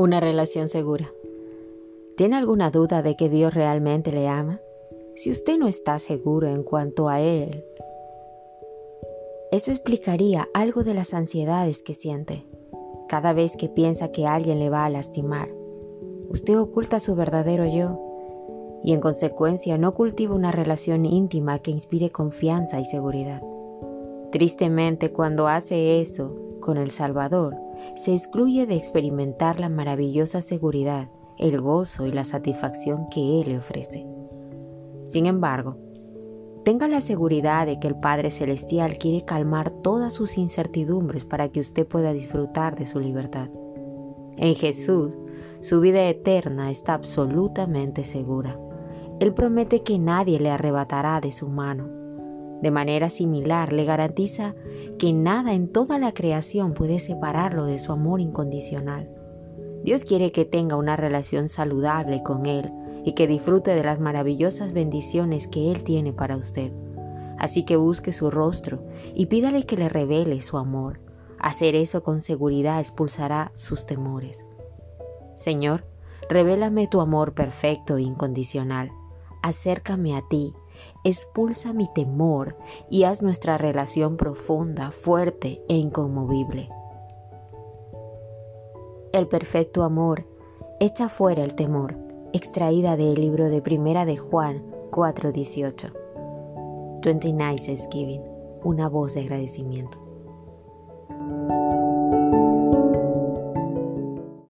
Una relación segura. ¿Tiene alguna duda de que Dios realmente le ama? Si usted no está seguro en cuanto a Él, eso explicaría algo de las ansiedades que siente. Cada vez que piensa que alguien le va a lastimar, usted oculta su verdadero yo y en consecuencia no cultiva una relación íntima que inspire confianza y seguridad. Tristemente, cuando hace eso con el Salvador, se excluye de experimentar la maravillosa seguridad, el gozo y la satisfacción que Él le ofrece. Sin embargo, tenga la seguridad de que el Padre Celestial quiere calmar todas sus incertidumbres para que usted pueda disfrutar de su libertad. En Jesús, su vida eterna está absolutamente segura. Él promete que nadie le arrebatará de su mano. De manera similar, le garantiza que nada en toda la creación puede separarlo de su amor incondicional. Dios quiere que tenga una relación saludable con Él y que disfrute de las maravillosas bendiciones que Él tiene para usted. Así que busque su rostro y pídale que le revele su amor. Hacer eso con seguridad expulsará sus temores. Señor, revélame tu amor perfecto e incondicional. Acércame a ti expulsa mi temor y haz nuestra relación profunda, fuerte e inconmovible. El perfecto amor echa fuera el temor, extraída del libro de Primera de Juan 4:18. 29 Giving, una voz de agradecimiento.